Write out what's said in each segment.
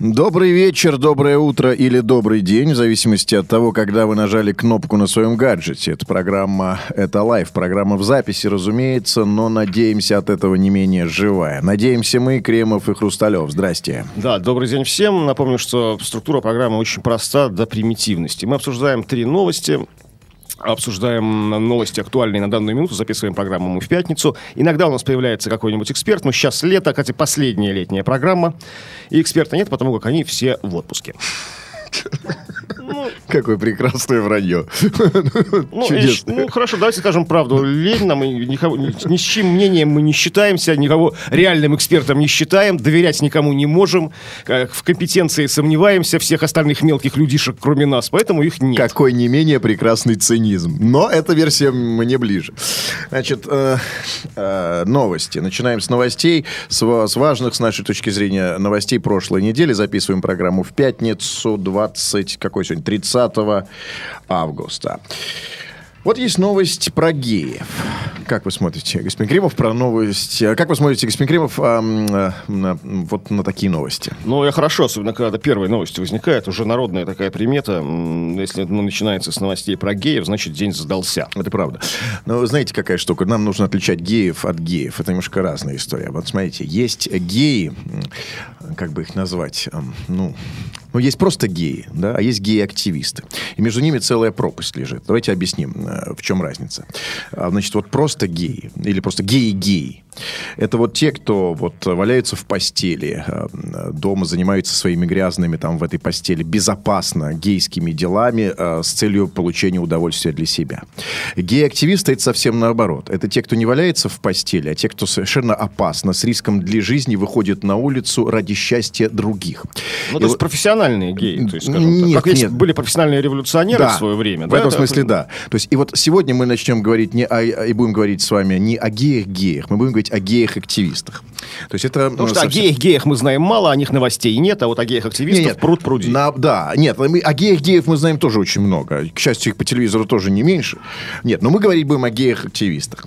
Добрый вечер, доброе утро или добрый день, в зависимости от того, когда вы нажали кнопку на своем гаджете. Это программа «Это live», программа в записи, разумеется, но надеемся от этого не менее живая. Надеемся мы, Кремов и Хрусталев. Здрасте. Да, добрый день всем. Напомню, что структура программы очень проста до примитивности. Мы обсуждаем три новости обсуждаем новости актуальные на данную минуту, записываем программу мы в пятницу. Иногда у нас появляется какой-нибудь эксперт, но сейчас лето, кстати, последняя летняя программа, и эксперта нет, потому как они все в отпуске. Какое прекрасное вранье. Ну, и- Чудесно. ну, хорошо, давайте скажем правду. Лень нам, и никого- ни, с чьим мнением мы не считаемся, никого реальным экспертом не считаем, доверять никому не можем, э, в компетенции сомневаемся всех остальных мелких людишек, кроме нас, поэтому их нет. Какой не менее прекрасный цинизм. Но эта версия мне ближе. Значит, э, э, новости. Начинаем с новостей, с, с важных, с нашей точки зрения, новостей прошлой недели. Записываем программу в пятницу, 20, какой сегодня, 30 августа. Вот есть новость про геев. Как вы смотрите, господин Кремов, про новость... э, Как вы смотрите, господин Кремов, ам, э, на- вот на такие новости? Ну, я хорошо, особенно когда первые новости возникают, уже народная такая примета. Если ну, начинается с новостей про геев, значит, день задался. Это правда. Но знаете, какая штука? Нам нужно отличать геев от геев. Это немножко разная история. Вот смотрите, есть геи, как бы их назвать, ну, ну, есть просто геи, да, а есть геи-активисты. И между ними целая пропасть лежит. Давайте объясним, э, в чем разница. А, Значит, вот просто геи, или просто геи-геи, это вот те, кто вот валяются в постели, э, дома занимаются своими грязными там в этой постели безопасно гейскими делами э, с целью получения удовольствия для себя. Гей-активисты это совсем наоборот. Это те, кто не валяется в постели, а те, кто совершенно опасно, с риском для жизни выходит на улицу ради счастья других. Ну, И то есть вот- профессиональные геи, то есть, скажем так. Нет, Как есть нет. были профессиональные революционеры в свое время. В да, этом да, смысле, да. То есть, и вот сегодня мы начнем говорить не о, и будем говорить с вами не о геях-геях, мы будем говорить о геях-активистах. То есть это... Потому ну, что о совсем- геях-геях мы знаем мало, о них новостей нет, а вот о геях-активистов Не, нет. пруд пруди. На- да, нет, мы, о геях-геев мы знаем тоже очень много. К счастью, их по телевизору тоже не меньше. Нет, но мы говорить будем о геях-активистах.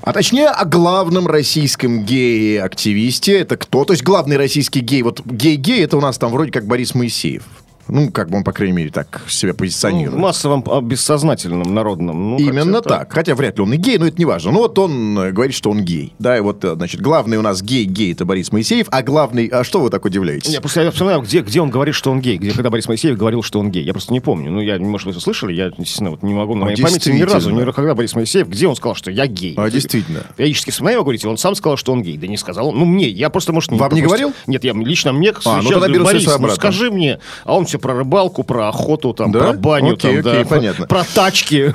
А точнее, о главном российском гее-активисте. Это кто? То есть главный российский гей. Вот гей-гей, это у нас там вроде как Борис Моисеев. Ну, как бы он, по крайней мере, так себя Ну, позиционирует. в массовом, а, бессознательном, народном. Ну, Именно хотя так. Хотя вряд ли он и гей, но это не важно. Ну, вот он э, говорит, что он гей. Да, и вот, э, значит, главный у нас гей-гей это Борис Моисеев, а главный... А что вы так удивляетесь? Я просто я вспоминаю, где, где он говорит, что он гей. Где, когда Борис Моисеев говорил, что он гей. Я просто не помню. Ну, я, может, вы это слышали? Я, естественно, вот не могу на А, моей памяти ни разу. Ни, когда Борис Моисеев, где он сказал, что я гей? А, действительно. Периодически вспоминаю, говорите, он сам сказал, что он гей. Да не сказал. Ну, мне, я просто, может, Вам не говорил? Нет, я лично мне ну сейчас тогда Борис, ну, скажи мне. А он все про рыбалку, про охоту, там, Да? про баню, Окей, там, окей, да, понятно. про тачки.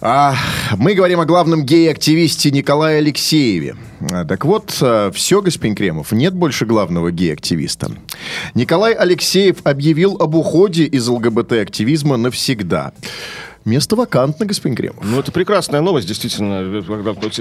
А, мы говорим о главном гей-активисте Николае Алексееве. А, Так вот, все, господин Кремов, нет больше главного гей-активиста. Николай Алексеев объявил об уходе из ЛГБТ-активизма навсегда. Место вакантно, господин Кремов. Ну, это прекрасная новость, действительно.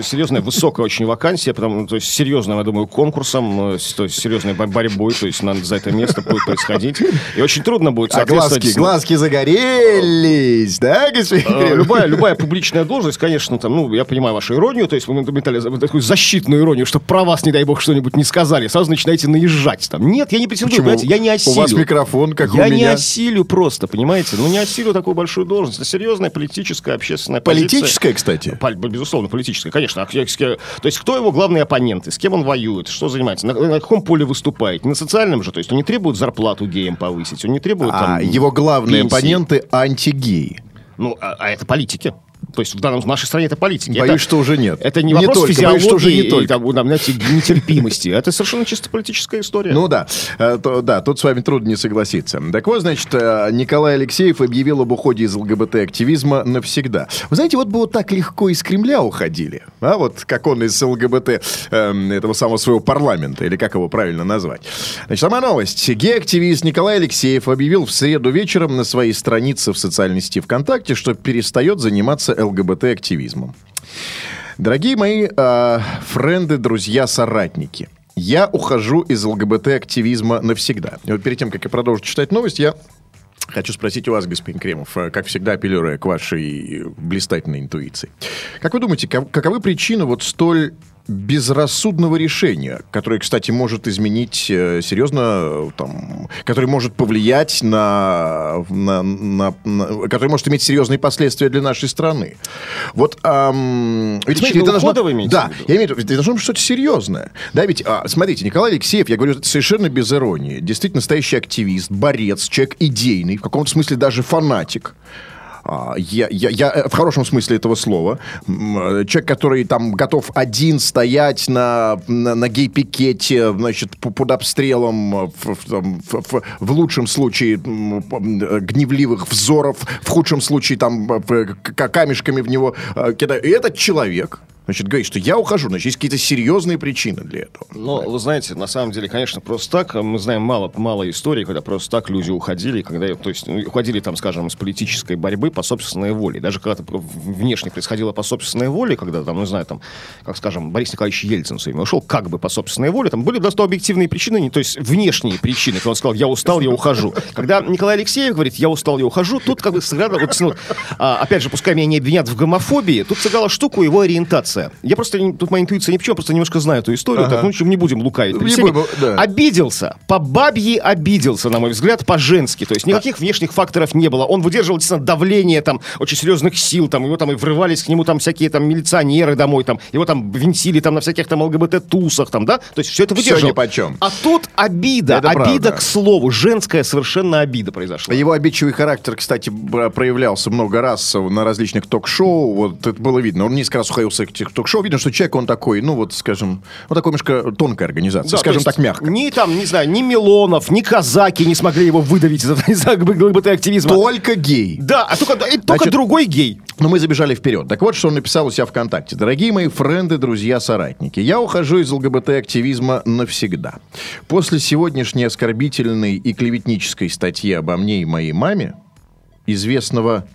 Серьезная, высокая очень вакансия, потому, то есть серьезным, я думаю, конкурсом, э, то есть серьезной бо- борьбой, то есть надо за это место будет происходить. И очень трудно будет А глазки, глазки загорелись, да, господин Кремов? Любая, любая публичная должность, конечно, там, ну, я понимаю вашу иронию, то есть вы метали такую защитную иронию, чтобы про вас, не дай бог, что-нибудь не сказали, сразу начинаете наезжать там. Нет, я не претендую, понимаете, я не У осилю. вас микрофон, как у я не меня. осилю просто, понимаете? Ну, не осилю такую большую должность. Это серьезная политическая, общественная позиция. Политическая, кстати. Паль- Безусловно, политическая, конечно. А То есть, кто его главные оппоненты, с кем он воюет, что занимается, на, на каком поле выступает? На социальном же, то есть он не требует зарплату геям повысить, он не требует там, А его главные пенсии. оппоненты антигеи. Ну, а, а это политики. То есть в, данном, в нашей стране это политики. Боюсь, это, что уже нет. Это не, Не вопрос только, физиологии боюсь, что уже не и, только. там, там, знаете, нетерпимости. Это совершенно чисто политическая история. Ну да, Э, то- да, тут с вами трудно не согласиться. Так вот, значит, э, Николай Алексеев объявил об уходе из ЛГБТ-активизма навсегда. Вы знаете, вот бы вот так легко из Кремля уходили, а вот как он из ЛГБТ эм, этого самого своего парламента, или как его правильно назвать. Значит, сама новость. Гей-активист Николай Алексеев объявил в среду вечером на своей странице в социальной сети ВКонтакте, что перестает заниматься ЛГБТ-активизмом. Дорогие мои э, френды, друзья, соратники, я ухожу из ЛГБТ-активизма навсегда. И вот перед тем, как я продолжу читать новость, я Хочу спросить у вас, господин Кремов, э, как всегда апеллируя к вашей блистательной интуиции. Как вы думаете, как- каковы причины вот столь безрассудного решения, которое, кстати, может изменить э, серьезно, э, там, которое может повлиять на, на, на- на- которое может иметь серьезные последствия для нашей страны. Вот, ам, ведь, Причина это должно- Да, в виду? я имею в виду, это должно быть что-то серьезное. Да, ведь, а, смотрите, Николай Алексеев, я говорю это совершенно без иронии, действительно настоящий активист, борец, человек идейный, в каком-то смысле даже фанатик. А, Я, я, я э, в хорошем смысле этого слова. Э, Человек, который там готов один стоять на, на, на гей-пикете, значит, под обстрелом, в, в- в- в- лучшем случае э, гневливых взоров, в худшем случае там камешками в него кидают. И этот человек, значит, говорит, что я ухожу, значит, есть какие-то серьезные причины для этого. Но, вы знаете, на самом деле, конечно, просто так, э, мы знаем мало, мало историй, когда просто так люди уходили, когда, то есть, ну, уходили, там, скажем, с политической борьбы по собственной воле. Даже когда это внешне происходило по собственной воле, когда, там, ну, не знаю, там, как, скажем, Борис Николаевич Ельцин время ушел как бы по собственной воле, там были просто объективные причины, не, то есть внешние причины, когда он сказал, я устал, я ухожу. Когда Николай Алексеев говорит, я устал, я ухожу, тут как бы сыграло, вот, ну, а, опять же, пускай меня не обвинят в гомофобии, тут сыграла штуку его ориентация. Я просто, тут моя интуиция ни в чем, просто немножко знаю эту историю, Ага. так, ну, чем не будем лукавить. Не будем, да. Обиделся, по бабье обиделся, на мой взгляд, по-женски, то есть никаких внешних факторов не было. Он выдерживал, действительно, давление там очень серьезных сил, там, его там и врывались к нему там всякие там милиционеры домой, там, его там винтили там на всяких там ЛГБТ-тусах, там, да, то есть все это Всё выдержал. нипочем. А тут обида, Это обида правда. к слову, женская совершенно обида произошла. Его обидчивый характер, кстати, проявлялся много раз на различных ток-шоу. Вот это было видно. Он несколько раз уходил с этих ток-шоу. Видно, что человек, он такой, ну вот, скажем, ну такой немножко тонкая организация, Да, скажем так, мягко. Ни там, не знаю, ни Милонов, ни казаки не смогли его выдавить из этого- из ЛГБТ-активизма. Только гей. Да, а только, и только Значит, другой гей. Но мы забежали вперед. Так вот, что он написал у себя ВКонтакте. Дорогие мои френды, друзья, соратники, я ухожу из ЛГБТ-активизма навсегда. После сегодняшней оскорбительной и клеветнической статьи обо мне и моей маме, известного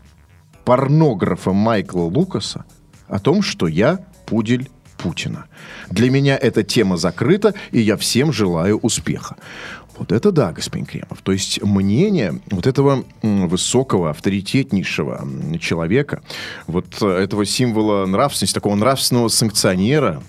порнографа Майкла Лукаса, о том, что я пудель Путина. Для меня эта тема закрыта, и я всем желаю успеха. Вот это да, господин Кремов. То есть мнение вот этого высокого, авторитетнейшего человека, вот э, этого символа нравственности, такого нравственного санкционера,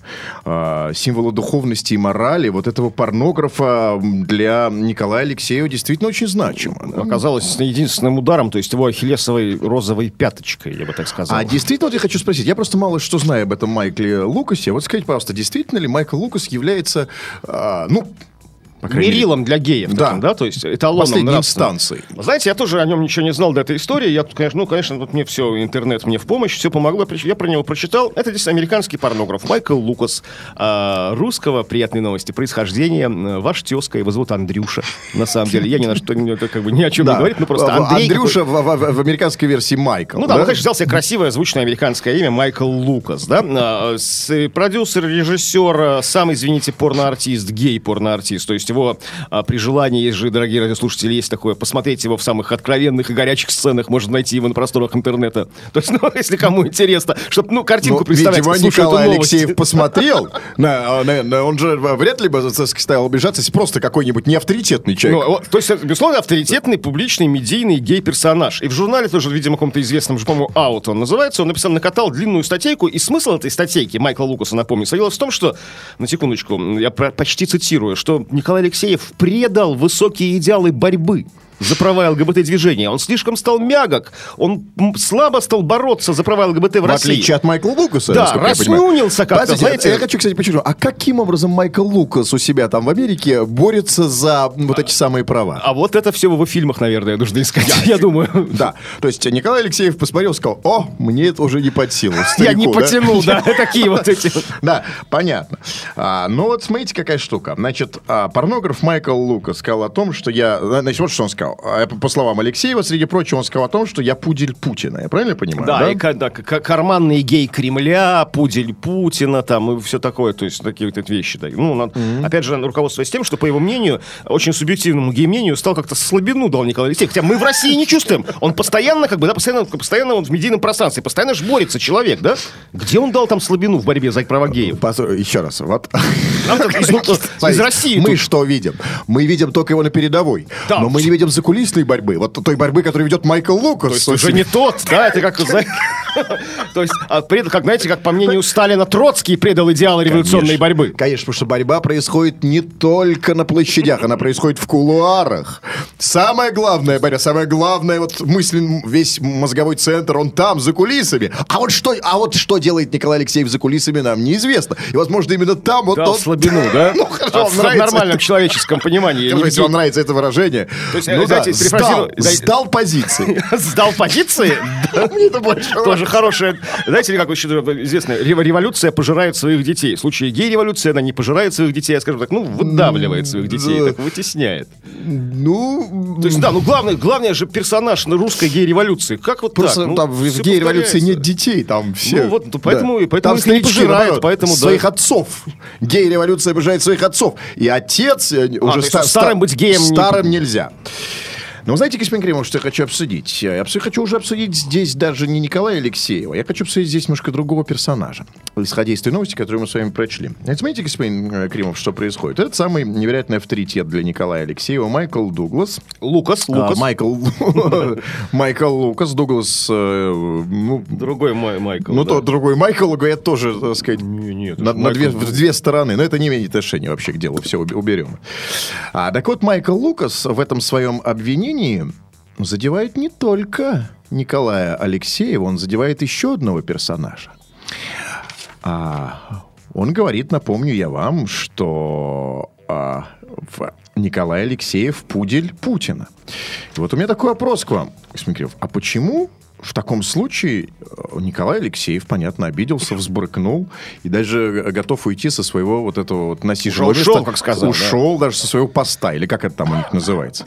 э, символа духовности и морали, вот этого порнографа для Николая Алексеева действительно очень значимо. да. Оказалось единственным ударом, то есть его ахиллесовой розовой пяточкой, я бы так сказал. А действительно, вот я хочу спросить, я просто мало что знаю об этом Майкле Лукасе. Вот скажите, пожалуйста, действительно ли Майкл Лукас является, а, ну, по крайней мере, Мерилом для геев, Да. таким, да, то есть эталоном последней инстанцией? Знаете, я тоже о нем ничего не знал до этой истории. Я, тут, конечно, ну, конечно, тут мне все, интернет мне в помощь, все помогло. Я про него прочитал. Это здесь американский порнограф Майкл Лукас. а, русского, приятной новости, происхождения. М, Ваш тезка, его зовут Андрюша. На самом деле, я ни на что, как бы, ни о чем не говорит, ну просто Андрей. Андрюша в, американской версии Майкл. Ну да, он, конечно, взял себе красивое, звучное американское имя Майкл Лукас, да? А, э, продюсер, режиссер, а, сам, извините, порноартист, гей-порноартист. То есть его а, при желании, есть же, дорогие радиослушатели, есть такое, посмотреть его в самых откровенных и горячих сценах, можно найти его на просторах интернета. То есть, ну, если кому интересно, чтобы, ну, картинку Ну, представлять, видимо, Николай. Алексеев посмотрел. На- на- на- Он же вряд ли бы стал обижаться, если просто какой-нибудь неавторитетный Ну, человек. вот, то есть, безусловно, авторитетный, публичный, медийный гей-персонаж. И в журнале тоже, видимо, каком-то известном, же, по-моему, «Аут» он называется, он написал, накатал длинную статейку, и смысл этой статейки, Майкла Лукаса, напомню, состоялся в том, что, на секундочку, я про- почти цитирую, что Николай Алексеев предал высокие идеалы борьбы за права ЛГБТ-движения. Он слишком стал мягок, он слабо стал бороться за права ЛГБТ в, В России. отличие от Майкла Лукаса. Да, насколько я понимаю. раснюнился как-то, знаете. Я хочу, кстати, почему. А каким образом Майкл Лукас у себя там в Америке борется за вот эти самые права? А вот это все в его фильмах, наверное, нужно искать, я думаю. Да, то есть Николай Алексеев посмотрел и сказал, о, мне это уже не под силу. Я не старику, да?» потянул, да, такие вот эти. Да, понятно. А, ну вот смотрите, какая штука. Значит, а, порнограф Майкл Лукас сказал о том, что я... Значит, вот что он сказал. Сказал? А, По словам Алексеева, среди прочего, он сказал о том, что я пудель Путина. Я правильно понимаю? Да, и ка- да, карманный гей Кремля, пудель Путина, там, и все такое, то есть такие вот эти вещи. Да. Ну, над- опять же, руководствуясь тем, что, по его мнению, очень субъективному гей-мнению, стал как-то слабину дал Николай Алексеев. Хотя мы в России не чувствуем. Он постоянно, как бы, да, постоянно, постоянно он в медийном пространстве, постоянно же борется человек, да? Где он дал там слабину в борьбе за права геев? Еще раз. Вот. Из, ну, из России Мы что видим? Мы видим только его на передовой. Да. Но мы не видим закулисной борьбы. Вот той борьбы, которую ведет Майкл Лукас. То есть уже не тот, да, это как, то есть, а, пред- как, знаете, как по мнению Сталина, Троцкий предал идеалы революционной борьбы. Конечно, потому что борьба происходит не только на площадях, она происходит в кулуарах. Самая главная борьба, самая главная вот мысль, весь мозговой центр, он там, за кулисами. А вот что, а вот что делает Николай Алексеев за кулисами, нам неизвестно. И, возможно, именно там вот Дал он... слабину, да? Ну, хорошо, А в нормальном человеческом понимании. Если вам нравится это выражение. То есть, ну знаете, да, сдал, сдал позиции. Сдал позиции? Тоже хорошая. Знаете как известно, рев- революция пожирает своих детей. В случае гей-революции она не пожирает своих детей, а, скажем так, ну, выдавливает своих детей, да. так вытесняет. Ну, То есть, да, ну, главное, главное же персонаж на русской гей-революции. Как вот Просто так? Ну, там в гей-революции нет детей, там все. Ну, вот, ну, поэтому и- поэтому там не пожирают, поэтому, да. своих отцов. Гей-революция обижает своих отцов. И отец э, уже то есть ста- старым ста- быть геем Старым нельзя. Но вы знаете, господин Кремов, что я хочу обсудить? Я хочу уже обсудить здесь даже не Николая Алексеева, я хочу обсудить здесь немножко другого персонажа, исходя из той новости, которую мы с вами прочли. Знаете, смотрите, господин э, Кремов, что происходит? Это самый невероятный авторитет для Николая Алексеева, Майкл Дуглас, Лукас, а, Лукас. Майкл, Майкл Лукас, Дуглас, э, ну, Другой мой Майкл. ну тот другой Майкл, говорят, тоже, так сказать, на, это две стороны. Но это не имеет отношения вообще к делу, все уберем. А, так вот, Майкл Лукас в этом своем обвинении задевает не только Николая Алексеева, он задевает еще одного персонажа. А, он говорит, напомню я вам, что а, в- Николай Алексеев пудель Путина. И вот у меня такой вопрос к вам, Кириллов. А почему в таком случае э, Николай Алексеев, понятно, обиделся, взбрыкнул и даже готов уйти со своего вот этого вот насиженного ушел, места. как сказал, да. Ушел даже со своего поста, или как это там у них называется.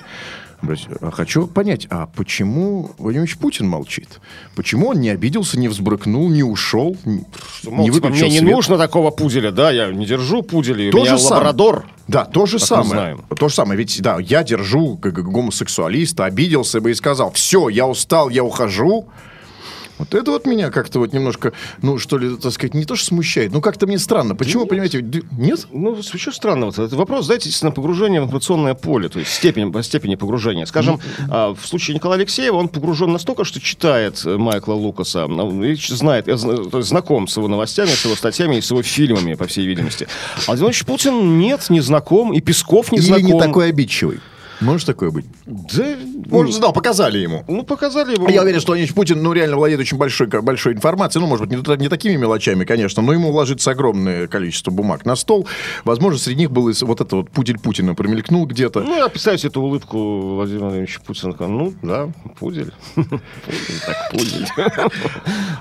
А Хочу понять, а почему Владимир Путин молчит? Почему он не обиделся, не взбрыкнул, не ушел, не, Мол, не выключил мне не свет? нужно такого пуделя, да, я не держу пуделей, у То меня же лабрадор. Да, то же самое. знаем. То же самое. Ведь, да, я держу как гомосексуалиста, обиделся бы и сказал, все, я устал, я ухожу. Вот это вот меня как-то вот немножко, ну, что ли, так сказать, не то что смущает, но как-то мне странно. Почему, понимаете, д- нет? Ну, что странно, вот этот вопрос, знаете, на погружение в информационное поле, то есть степень, по степени погружения. Скажем, а, в случае Николая Алексеева он погружен настолько, что читает э, Майкла Лукаса, ну, и ч- знает, э, зна- то есть знаком с его новостями, с его статьями и с его фильмами, по всей видимости. А Владимир Путин нет, не знаком, и Песков не Или знаком. не такой обидчивый? Может такое быть? Да, Может, знал, показали ему. ну, показали его. Я уверен, что Владимир Путин, ну, реально владеет очень большой, большой информацией. Ну, может быть, не, не такими мелочами, конечно, но ему ложится огромное количество бумаг на стол. Возможно, среди них был вот это вот пудель Путина промелькнул где-то. Ну, я представляю себе эту улыбку Владимира Владимировича Путина. Ну, да, пудель. Пудель, так, пудель.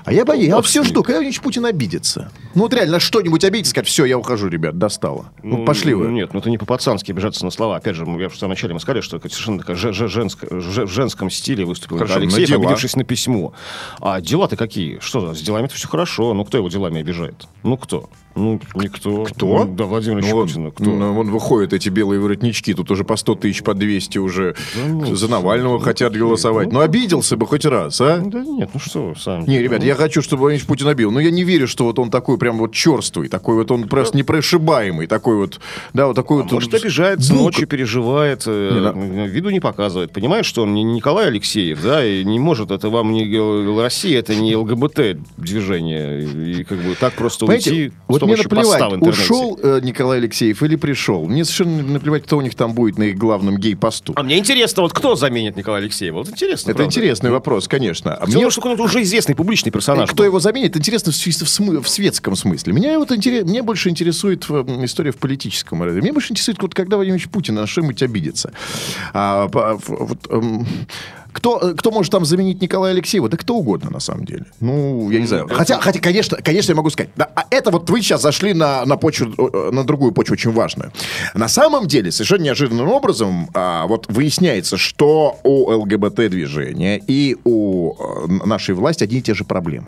А я боюсь, я все жду, когда Владимир Путин обидится. Ну, вот реально, что-нибудь обидится, сказать, все, я ухожу, ребят, достало. Ну, пошли вы. Ну, Нет, ну это не по-пацански обижаться на слова. Опять же, я в самом начале мы сказали, что совершенно такая же- же- женск- же- в женском стиле выступил Хорошо, Алексеев, на обидевшись на письмо. А дела-то какие? Что, с делами-то все хорошо. Ну, кто его делами обижает? Ну, кто? Ну, никто. Кто? Ну, да, Владимир Ильич Ну, Путин. Кто? ну, вон выходят эти белые воротнички, тут уже по 100 тысяч, по 200 уже ну, за Навального хотят голосовать. Ну, обиделся бы хоть раз, а? Да нет, ну что, вы сами. Не, ребят, я хочу, чтобы Владимир Путин обил. Но я не верю, что вот он такой прям вот черствый, такой вот он просто непрошибаемый, такой вот, да, вот такой вот. А Может, обижается, Бук. ночью переживает, э, виду не показывает. Понимает, что он не Николай Алексеев, да, и не может, это вам не Россия, это не ЛГБТ-движение. И как бы так просто Понимаете, уйти с вот мне поста в наплевать, ушел э, Николай Алексеев или пришел. Мне совершенно наплевать, кто у них там будет на их главном гей-посту. А мне интересно, вот кто заменит Николая Алексеева? Вот интересно, Это правда. интересный вопрос, конечно. А мне что он уже известный публичный персонаж. Кто его заменит, интересно в, в, смы- в светском смысле. Меня вот интерес, мне больше интересует э, история в политическом. Меня больше интересует, вот, когда Владимир Путин на что-нибудь обидится. А, вот, эм, кто, кто может там заменить Николая Алексеева? Да кто угодно, на самом деле. Ну, я не знаю. Хотя, хотя конечно, конечно, я могу сказать. Да, а это вот вы сейчас зашли на, на почву, э, на другую почву очень важную. На самом деле, совершенно неожиданным образом, а, вот выясняется, что у ЛГБТ-движения и у э, нашей власти одни и те же проблемы.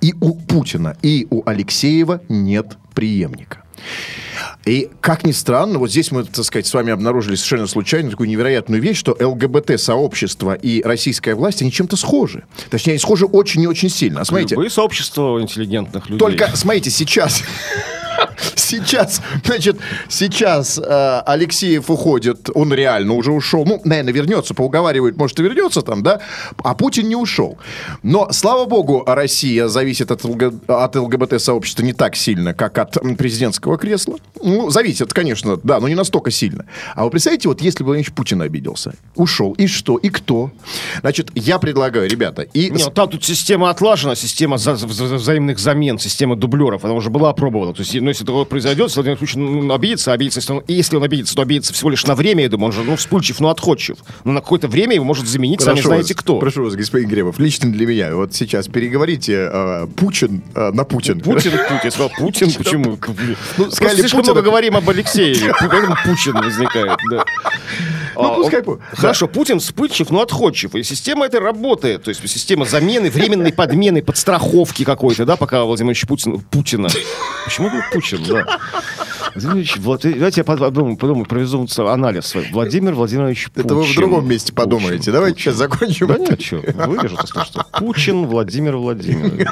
И у Путина, и у Алексеева нет преемника. И, как ни странно, вот здесь мы, так сказать, с вами обнаружили совершенно случайно такую невероятную вещь, что ЛГБТ-сообщество и российская власть, они чем-то схожи. Точнее, они схожи очень и очень сильно. А смотрите, Любые сообщества интеллигентных людей. только, смотрите, сейчас... Сейчас, значит, сейчас э, Алексеев уходит, он реально уже ушел. Ну, наверное, вернется, поуговаривают, может, и вернется там, да? А Путин не ушел. Но, слава богу, Россия зависит от, ЛГ от ЛГБТ-сообщества не так сильно, как от президентского кресла. Ну, зависит, конечно, да, но не настолько сильно. А вы представляете, вот если бы Владимир Путин обиделся, ушел, и что, и кто? Значит, я предлагаю, ребята, и... Не, ну там тут система отлажена, система за- взаимных замен, система дублеров, она уже была опробована. То есть, ну, если такое произойдет, Владимир Путин ну, обидится, обидится, если он, если он обидится, то обидится всего лишь на время, я думаю, он же, ну, вспыльчив, но отходчив. Но на какое-то время его может заменить, сами Прошу знаете вас, кто. Прошу вас, господин Гремов, лично для меня. Вот сейчас переговорите э, Путин э, на Путин. Путин, Путин. Я сказал, Путин, почему? Ну, сказали слишком много говорим об Алексееве, поэтому Путин возникает, да. Ну, А, пускай он- Хорошо, Путин вспыльчив, но отходчив. И система эта работает. То есть система замены, временной подмены, подстраховки какой-то, да, пока Владимир Ильич Путин, Путина. Почему Путин, да? Владимир Ильич, Влад- давайте я подумаю, подумаю, проведу анализ. Владимир Владимирович Путин. Это вы в другом месте подумаете. Путин. Давайте сейчас закончим. Да нет, что, вырежу, если что. Пучин Владимир Владимирович.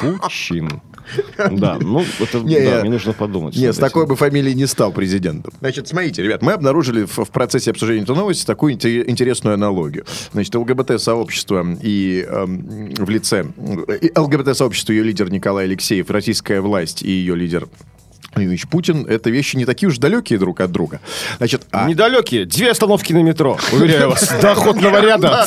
Пучин. Да, ну, это, Не, да, я- мне нужно подумать. Нет, с такой бы фамилией не стал президентом. Значит, смотрите, ребят, мы обнаружили в, в процессе обсуждения этой новости такую инте- интересную аналогию. Значит, ЛГБТ-сообщество и эм, в лице... и ЛГБТ-сообщество, ее лидер Николай Алексеев, российская власть и ее лидер Владимир Ильич Путин, это вещи не такие уж далекие друг от друга. Значит, а... Недалекие. Две остановки на метро. Уверяю вас. До охотного ряда.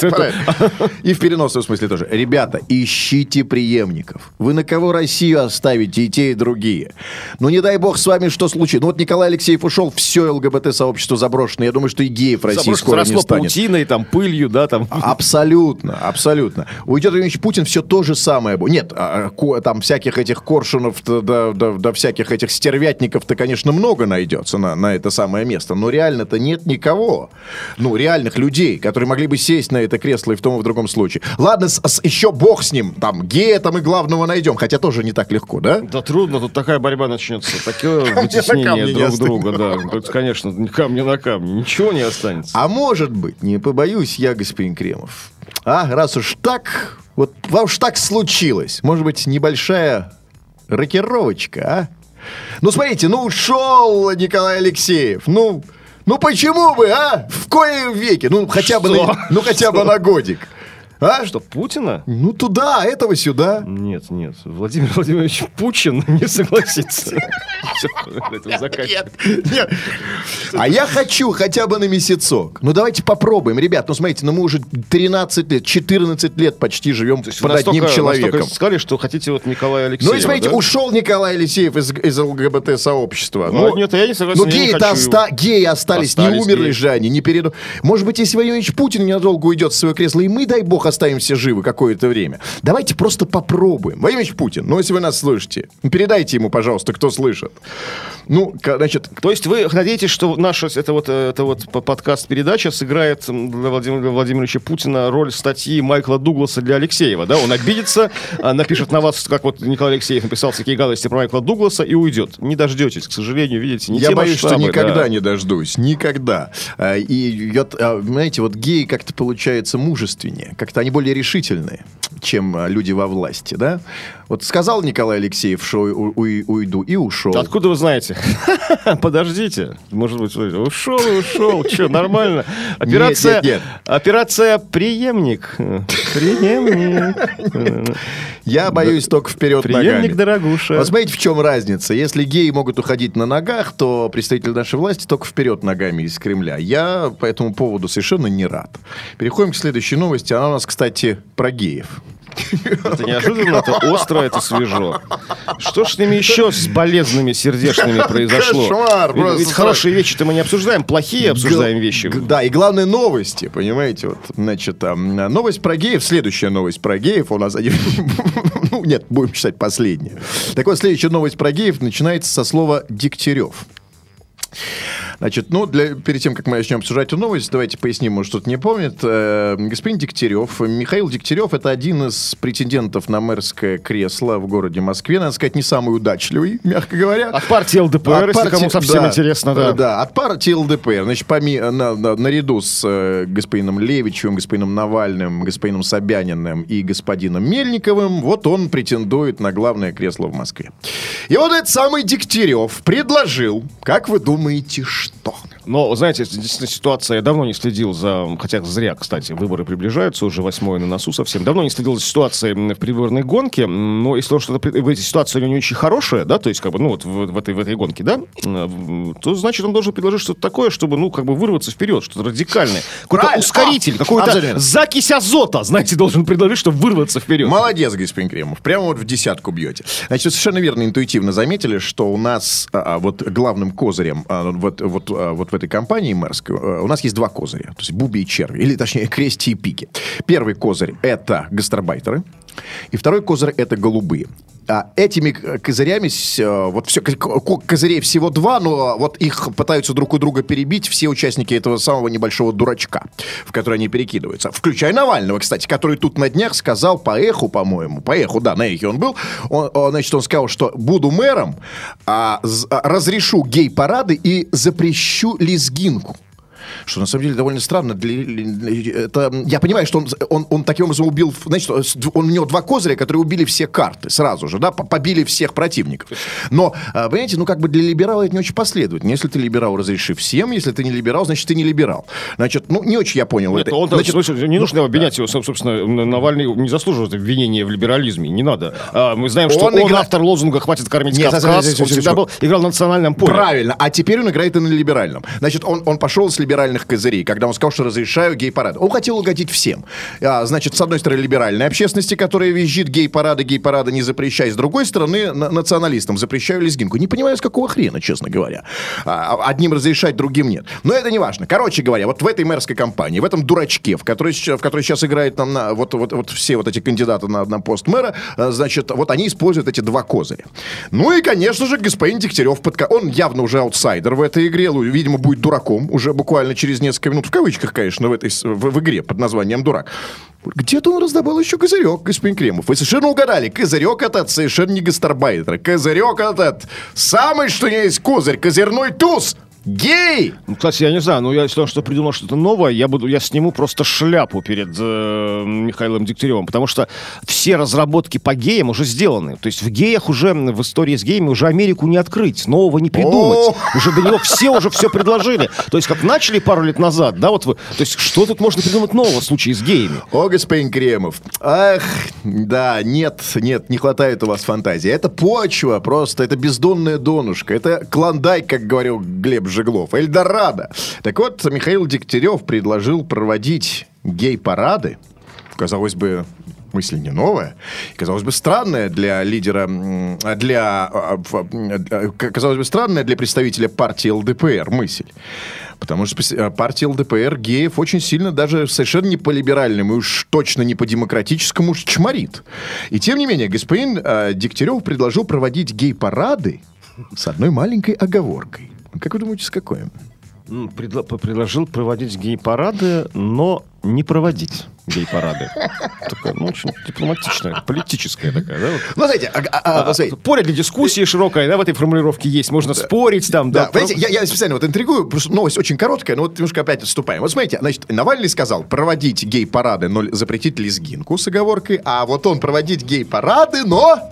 И в переносном смысле тоже. Ребята, ищите преемников. Вы на кого Россию оставите, и те, и другие. Ну, не дай бог с вами что случится. Ну, вот Николай Алексеев ушел, все ЛГБТ-сообщество заброшено. Я думаю, что и геев в России скоро не станет. паутиной, там, пылью, да, там. Абсолютно, абсолютно. Уйдет Ильич Путин, все то же самое. Нет, а, ко- там всяких этих коршунов, да, да, да, да всяких этих стервятников-то, конечно, много найдется на, на это самое место. Но реально-то нет никого. Ну, реальных людей, которые могли бы сесть на это кресло и в том и в другом случае. Ладно, с- с- еще бог с ним. Там гея там и главного найдем. Хотя тоже не так легко, да? Да трудно, тут такая борьба начнется. Такое вытеснение не друг друга, да. Тут, конечно, ни камня на камне. Ничего не останется. А может быть, не побоюсь я, господин Кремов. А, раз уж так, вот вам уж так случилось. Может быть, небольшая рокировочка, а? Ну, смотрите, ну ушел Николай Алексеев. Ну, ну почему бы, а? В коем веке? Ну, хотя бы, на, ну, хотя бы на годик. А? Что, Путина? Ну, туда, этого сюда. Нет, нет. Владимир Владимирович Пучин не согласится. Заканчивается. Нет. А я хочу хотя бы на месяцок. Ну, давайте попробуем. Ребят, ну, смотрите, ну, мы уже 13 лет, 14 лет почти живем под одним человеком. сказали, что хотите вот Николая Алексеева, Ну и смотрите, ушел Николай Алексеев из, ЛГБТ-сообщества. Ну, нет, я не согласен, Ну, геи остались, не умерли же они, не перед... Может быть, если Владимир Ильич Путин ненадолго уйдет в свое кресло, и мы, дай бог, останемся живы какое-то время. Давайте просто попробуем. Владимир Ильич Путин, ну, если вы нас слышите, передайте ему, пожалуйста, кто слышит. Ну, значит, То есть вы надеетесь, что наша это вот, э, это вот подкаст-передача сыграет для Владимира для Владимировича Путина роль статьи Майкла Дугласа для Алексеева, да? Он обидится, а, напишет на вас, как вот Николай Алексеев написал всякие гадости про Майкла Дугласа и уйдет. Не дождетесь, к сожалению, видите, не Я боюсь, что масштабы, никогда да. не дождусь. Никогда. А, И, а, знаете, вот геи как-то получаются мужественнее. Как-то они более решительные, чем люди во власти, да? Вот сказал Николай Алексеев, что у- у- уйду, и ушел. Откуда вы знаете? Подождите. Может быть, ушел и ушел. Че, нормально? Операция, нет, нет. операция преемник. Преемник. Я боюсь только вперед Преемник ногами. дорогуша. Вот смотрите, в чем разница. Если геи могут уходить на ногах, то представители нашей власти только вперед ногами из Кремля. Я по этому поводу совершенно не рад. Переходим к следующей новости. Она у нас, кстати, про геев. Это неожиданно, это остро, это свежо. Что ж с ними еще с болезненными сердечными произошло? Кошмар, Ведь- просто Ведь хорошие вещи-то мы не обсуждаем, плохие обсуждаем вещи. Да, и главное новости, понимаете, вот, значит, там, а, новость про геев, следующая новость про геев у нас один, ну, нет, будем считать последняя. Так вот, следующая новость про геев начинается со слова «Дегтярев». Значит, ну, для, перед тем, как мы начнем обсуждать эту новость, давайте поясним, может, кто-то не помнит. Э, господин Дегтярев, Михаил Дегтярев, это один из претендентов на мэрское кресло в городе Москве. Надо сказать, не самый удачливый, мягко говоря. От партии ЛДПр, если кому совсем да, интересно, да. Да, от партии ЛДПР. Значит, поми, на- на- наряду с э, господином Левичевым, господином Навальным, господином Собяниным и господином Мельниковым, вот он претендует на главное кресло в Москве. И вот этот самый Дегтярев предложил, как вы думаете, что? Но, знаете, действительно ситуация, я давно не следил за, хотя зря, кстати, выборы приближаются, уже восьмое на носу совсем, давно не следил за ситуацией в предвыборной гонке, но если что-то, ситуации у него не очень хорошая, да, то есть, как бы, ну, вот в, в этой, в этой гонке, да, э, то, значит, он должен предложить что-то такое, чтобы, ну, как бы вырваться вперед, что-то радикальное. Какой-то ускоритель, А, какой-то закись азота, знаете, должен предложить, чтобы вырваться вперед. Молодец, господин Кремов. Прямо вот в десятку бьете. Значит, совершенно верно, интуитивно заметили, что у нас а, а, вот главным козырем а, вот, вот, а, вот в этой компании мэрской а, у нас есть два козыря. То есть буби и черви. Или, точнее, крести и пики. Первый козырь – это гастарбайтеры. И второй козырь – это голубые. А этими козырями, э, вот все, козырей всего два, но вот их пытаются друг у друга перебить все участники этого самого небольшого дурачка, в который они перекидываются. Включая Навального, кстати, который тут на днях сказал по эху, по-моему, по эху, да, на эхе он был, он, он, значит, он сказал, что буду мэром, а, а, разрешу гей-парады и запрещу лезгинку. Что на самом деле довольно странно. Для, это, я понимаю, что он, он, он таким образом убил, значит, он, у него два козыря, которые убили все карты сразу же, да, по- побили всех противников. Но, а, понимаете, ну как бы для либерала это не очень последовательно. Если ты либерал, разреши всем, если ты не либерал, значит, ты не либерал. Значит, ну не очень я понял Нет, это. он, Значит, слушай, не нужно обвинять его, собственно, Навальный не заслуживает обвинения в либерализме, не надо. А, мы знаем, что Он он, игра- автор лозунга «Хватит кормить Нет, Кавказ», он всегда был, играл на национальном поле. Правильно. А теперь он играет и на либеральном. Значит, он, он пошел с либеральных козырей, когда он сказал, что разрешаю гей-парады. Он хотел угодить всем. А, значит, с одной стороны, либеральной общественности, которая визжит гей-парады, гей-парады не запрещай. С другой стороны, на- националистам запрещаю лезгинку. Не понимаю, с какого хрена, честно говоря. А, одним разрешать, другим нет. Но это не важно. Короче говоря, вот в этой мэрской кампании, в этом дурачке, в которой, в которой сейчас играет нам на, вот, вот, вот все вот эти кандидаты на, на пост мэра, а, значит, вот они используют эти два козыря. Ну и, конечно же, господин Дегтярев, подка- он явно уже аутсайдер в этой игре, видимо, будет дураком уже буквально через несколько минут, в кавычках, конечно, в этой в, в игре под названием «Дурак». Где-то он раздобыл еще козырек, господин Кремов. Вы совершенно угадали. Козырек этот совершенно не гастарбайтер. Козырек этот самый, что есть козырь, козырной туз. Гей! Ну, Кстати, я не знаю, но я, если он что придумал что-то новое, я буду, я сниму просто шляпу перед э, Михаилом Дегтяревым, потому что все разработки по геям уже сделаны. То есть в геях уже, в истории с геями уже Америку не открыть, нового не придумать. Уже до него все уже все предложили. То есть как начали пару лет назад, да, вот вы, то есть что тут можно придумать нового в случае с геями? О, господин Кремов. Ах, да, нет, нет, не хватает у вас фантазии. Это почва просто, это бездонная донышко. Это клондайк, как говорил Глеб Жеглов. Эльдорадо. Так вот, Михаил Дегтярев предложил проводить гей-парады. Казалось бы, мысль не новая. Казалось бы, странная для лидера, для, а, в- а, казалось бы, странная для представителя партии ЛДПР мысль. Потому что а, партия ЛДПР геев очень сильно, даже совершенно не по либеральному, и уж точно не по демократическому уж чморит. И тем не менее, господин а, Дегтярев предложил проводить гей-парады с одной маленькой оговоркой. Как вы думаете, с какой? М, предло- предложил проводить гей-парады, но не проводить гей-парады. Такая, ну, очень дипломатичная, политическая такая, да? Ну, знаете, а- а- а, А, смотрите, Поле для дискуссии широкое, да, в этой формулировке есть. Можно спорить там, Да, да. понимаете, я, я специально вот интригую, потому что новость очень короткая, но вот немножко опять отступаем. Вот смотрите, значит, Навальный сказал проводить гей-парады, но запретить лезгинку с оговоркой, а вот он проводить гей-парады, но...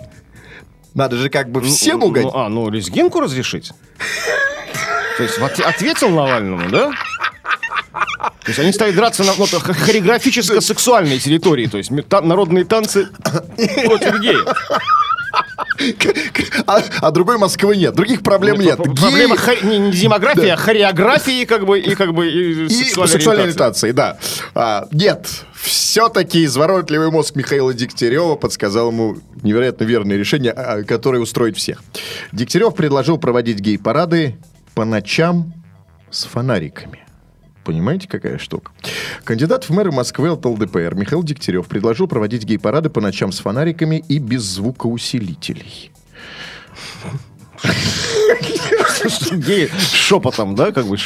Надо же как бы всем Ну, угодить. а, ну, лезгинку разрешить? То есть ответил Навальному, да? То есть они стали драться на ну, хореографическо-сексуальной территории, то есть та- народные танцы против геев. А, а другой Москвы нет, других проблем нет. П- Проблема хор- не, не демографии, а хореографии, как бы, и как бы и и сексуальной сексуальной ориентации. ориентации, да. А, нет, все-таки изворотливый мозг Михаила Дегтярева подсказал ему невероятно верное решение, а, которое устроит всех. Дегтярев предложил проводить гей-парады по ночам с фонариками. Понимаете, какая штука? Кандидат в мэры Москвы от ЛДПР Михаил Дегтярев предложил проводить гей-парады по ночам с фонариками и без звукоусилителей. Гей шепотом, да, как бы.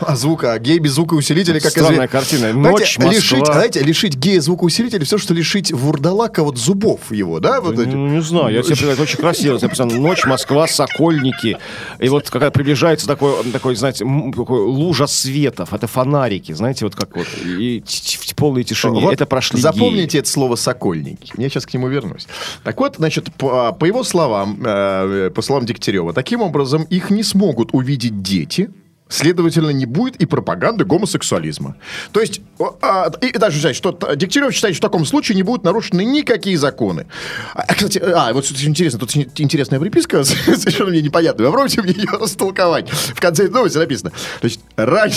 А звука, гей без звукоусилителя, как Странная картина. Ночь, Москва. лишить, знаете, лишить гея звукоусилителя, все, что лишить вурдалака вот зубов его, да? Ну, не знаю, я это очень красиво. Написано «Ночь, Москва, Сокольники». И вот когда приближается такой, такой знаете, такой лужа светов, это фонарики, знаете, вот как вот, и в полной тишине. Вот это прошли Запомните геи. это слово «сокольники». Я сейчас к нему вернусь. Так вот, значит, по, по его словам, э, по словам Дегтярева, таким образом их не смогут увидеть дети, Следовательно, не будет и пропаганды гомосексуализма. То есть, а, и даже считать, что Дегтярев считает, что в таком случае не будут нарушены никакие законы. А, кстати, а, вот тут интересно, тут ин- интересная приписка, совершенно мне непонятная. Попробуйте мне ее растолковать. В конце новости написано. Значит, ранее...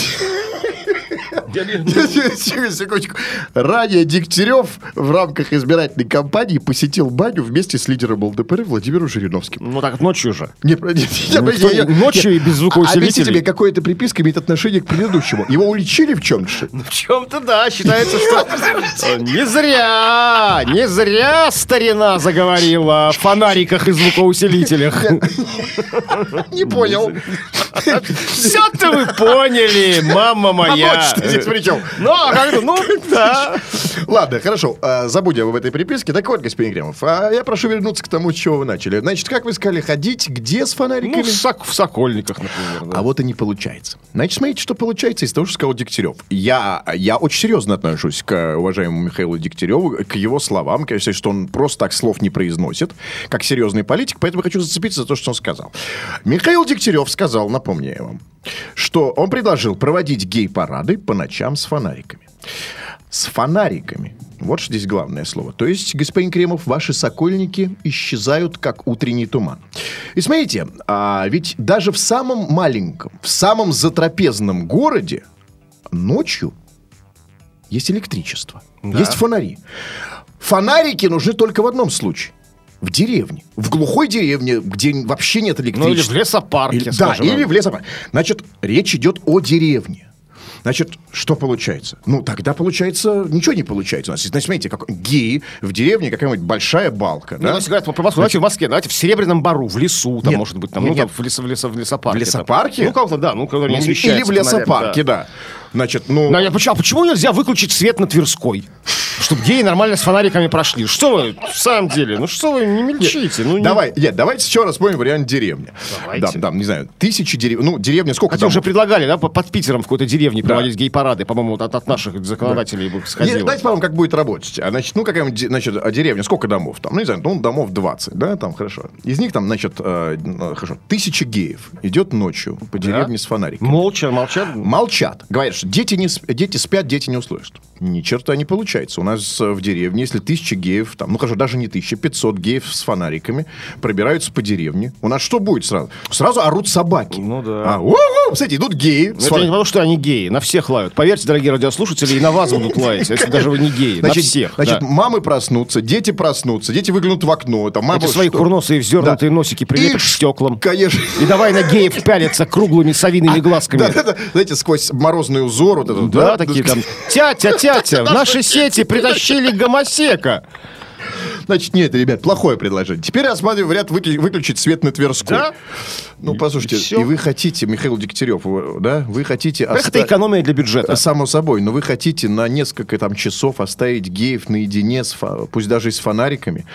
Секундочку. Ранее Дегтярев в рамках избирательной кампании посетил баню вместе с лидером ЛДПР Владимиром Жириновским. Ну так ночью же. Не, не- ночью и без звукоусилителей. Объясни тебе, какой эта приписка имеет отношение к предыдущему. Его уличили в чем-то? ли? В чем-то, да, считается, что не зря, не зря старина заговорила о фонариках и звукоусилителях. Не понял. Все-то вы поняли, мама А моя. Ночь-то здесь при чем? Ну, а как ну, да. Ладно, хорошо. а, Забудем об этой приписке. Так вот, господин Кремов, а я прошу вернуться к тому, с чего вы начали. Значит, как вы сказали, ходить где с фонариками? Ну, в, сок- в Сокольниках, например. А вот и не получается. Значит, смотрите, что получается из того, что сказал Дегтярев. Я, я очень серьезно отношусь к уважаемому Михаилу Дегтяреву, к его словам. Я считаю, что он просто так слов не произносит, как серьезный политик, поэтому хочу зацепиться за то, что он сказал. Михаил Дегтярев сказал, напомню я вам, что он предложил проводить гей-парады по ночам с фонариками. С фонариками. Вот что здесь главное слово. То есть, господин Кремов, ваши сокольники исчезают, как утренний туман. И смотрите, а ведь даже в самом маленьком, в самом затрапезном городе ночью есть электричество, есть фонари. Фонарики нужны только в одном случае. В деревне. В глухой деревне, где вообще нет Ну, или в электричества. лесопарке, Или- да, скажем. или в лесопарке. Значит, речь идет о деревне. Значит, что получается? Ну, тогда получается, ничего не получается у нас. Значит, смотрите, как геи в деревне, какая-нибудь большая балка, Ну, да? если говорят про Москву, давайте в Москве, давайте в Серебряном Бару, в лесу, там, Нет, может быть, там, нет, ну, там, в, лесо- в, лесо- в лесопарке. В лесопарке? там. Ну, как-то, да, ну, когда не Или в лесопарке, да. Значит, ну... Ну, а почему, а почему нельзя выключить свет на Тверской? Чтобы геи нормально с фонариками прошли. Что вы, в самом деле, ну что вы не мельчите? Ну, не- Давай, нет, давайте еще раз вспомним вариант деревни. Давайте. Да, да, не знаю, тысячи деревень. Ну, деревня сколько Хотя там? уже предлагали, да, по- под Питером в какой-то деревне проводить гей-парады, по-моему, вот от, от наших законодателей бы Не, сходило. Давайте посмотрим, как будет работать. А, значит, ну, де- значит, а деревня, сколько домов там? Ну, не знаю, ну, домов 20, да, там, хорошо. Из них там, значит, э, хорошо, тысяча геев идет ночью по деревне с фонариками. Молча, молчат. Молчат. Говорят, что дети, не, дети спят, дети не услышат. Ни черта не получается. У нас э, в деревне, если тысяча геев, там, ну хорошо, даже не тысяча, 500 геев с фонариками пробираются по деревне, у нас что будет сразу? Сразу орут собаки. Ну да. А, у-у, смотрите, идут геи. С Это не потому, что они геи, на всех лают. Поверьте, дорогие радиослушатели, и на вас будут лаять, если даже вы не геи. Значит, на всех. значит да. мамы проснутся, дети проснутся, дети выглянут в окно. Там, мама, Эти свои что? курносые вздернутые Да. носики прилепят И к стеклам. Конечно. И давай на геев пялиться круглыми совиными глазками. Да, да, да. Знаете, сквозь морозный узор. Вот этот, Да, такие там. Тятя, тятя, в наши сети притащили гомосека. Значит, нет, ребят, плохое предложение. Теперь рассматриваем вариант выки- выключить свет на Тверской. Да? Ну, послушайте, и и, вы хотите, Михаил Дегтярев, вы- да, вы хотите... Это оста- экономия для бюджета. Само собой, но вы хотите на несколько там часов оставить геев наедине, с фа- пусть даже и с фонариками.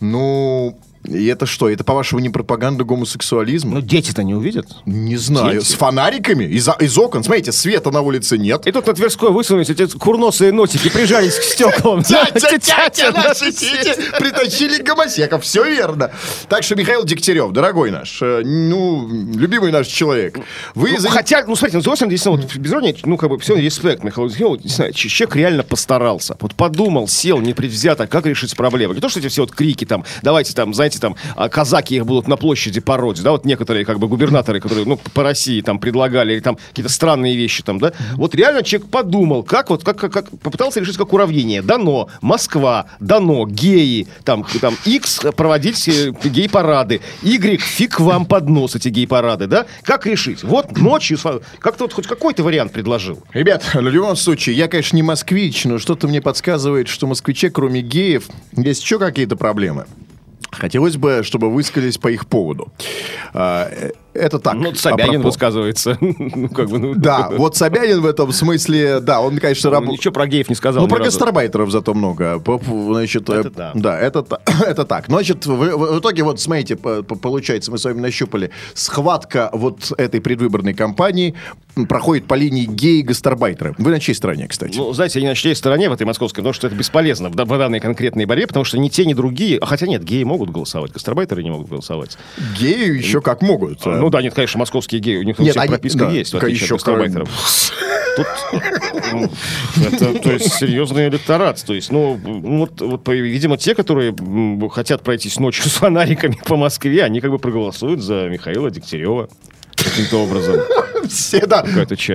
Ну, и это что? Это, по-вашему, не пропаганда гомосексуализма? Но дети-то не увидят. не знаю. дети. С фонариками? Из, из окон? Смотрите, света на улице нет. И тут на Тверской высунулись эти курносые носики, прижались к стеклам. Тятя, тятя, наши дети притащили гомосеков, все верно. Так что, Михаил Дегтярев, дорогой наш, э, ну, любимый наш человек, вы... Ну, за- Хотя, ну, смотрите, ну, с удовольствием, действительно, вот, без иронии, ну, как бы, все, респект, Михаил Дегтярев, не знаю, человек реально постарался. Вот подумал, сел непредвзято, как решить проблемы. Не то, что эти все вот крики там, давайте там, за знаете, там, а, казаки их будут на площади пороть, да, вот некоторые, как бы, губернаторы, которые, ну, по России там предлагали, или там какие-то странные вещи там, да, вот реально человек подумал, как вот, как, как, как попытался решить как уравнение, дано, Москва, дано, геи, там, там, X проводить гей-парады, Y, фиг вам под нос эти гей-парады, да, как решить? Вот ночью, как-то вот хоть какой-то вариант предложил. Ребят, в любом случае, я, конечно, не москвич, но что-то мне подсказывает, что москвиче, кроме геев, есть еще какие-то проблемы. Хотелось бы, чтобы высказались по их поводу. А, э, Это так. Ну, Собянин апропо. высказывается. Ну, как бы, ну, Да, вот Собянин в этом смысле, да, он, конечно, он работает. Ничего про геев не сказал. Ну, про разу. гастарбайтеров зато много. Значит, Это э, да. да, это, это так. Значит, в, в- итоге, вот смотрите, по- по- получается, мы с вами нащупали, схватка вот этой предвыборной кампании проходит по линии геи-гастарбайтеры. Вы на чьей стороне, кстати? Ну, знаете, я не на чьей стороне в этой московской, потому что это бесполезно в, в данной конкретной борьбе, потому что ни те, ни другие, а хотя нет, геи могут голосовать, гастарбайтеры не могут голосовать. Геи еще как могут. Ну да, нет, конечно, московские геи, у них у Нет, всех они- прописка да, есть, в отличие еще от гастарбайтеров. Тут ну, это, то есть, серьезный электорат. То есть, ну, ну, вот, вот, видимо, те, которые хотят пройтись ночью с фонариками по Москве, они как бы проголосуют за Михаила Дегтярева каким-то образом. Все, да.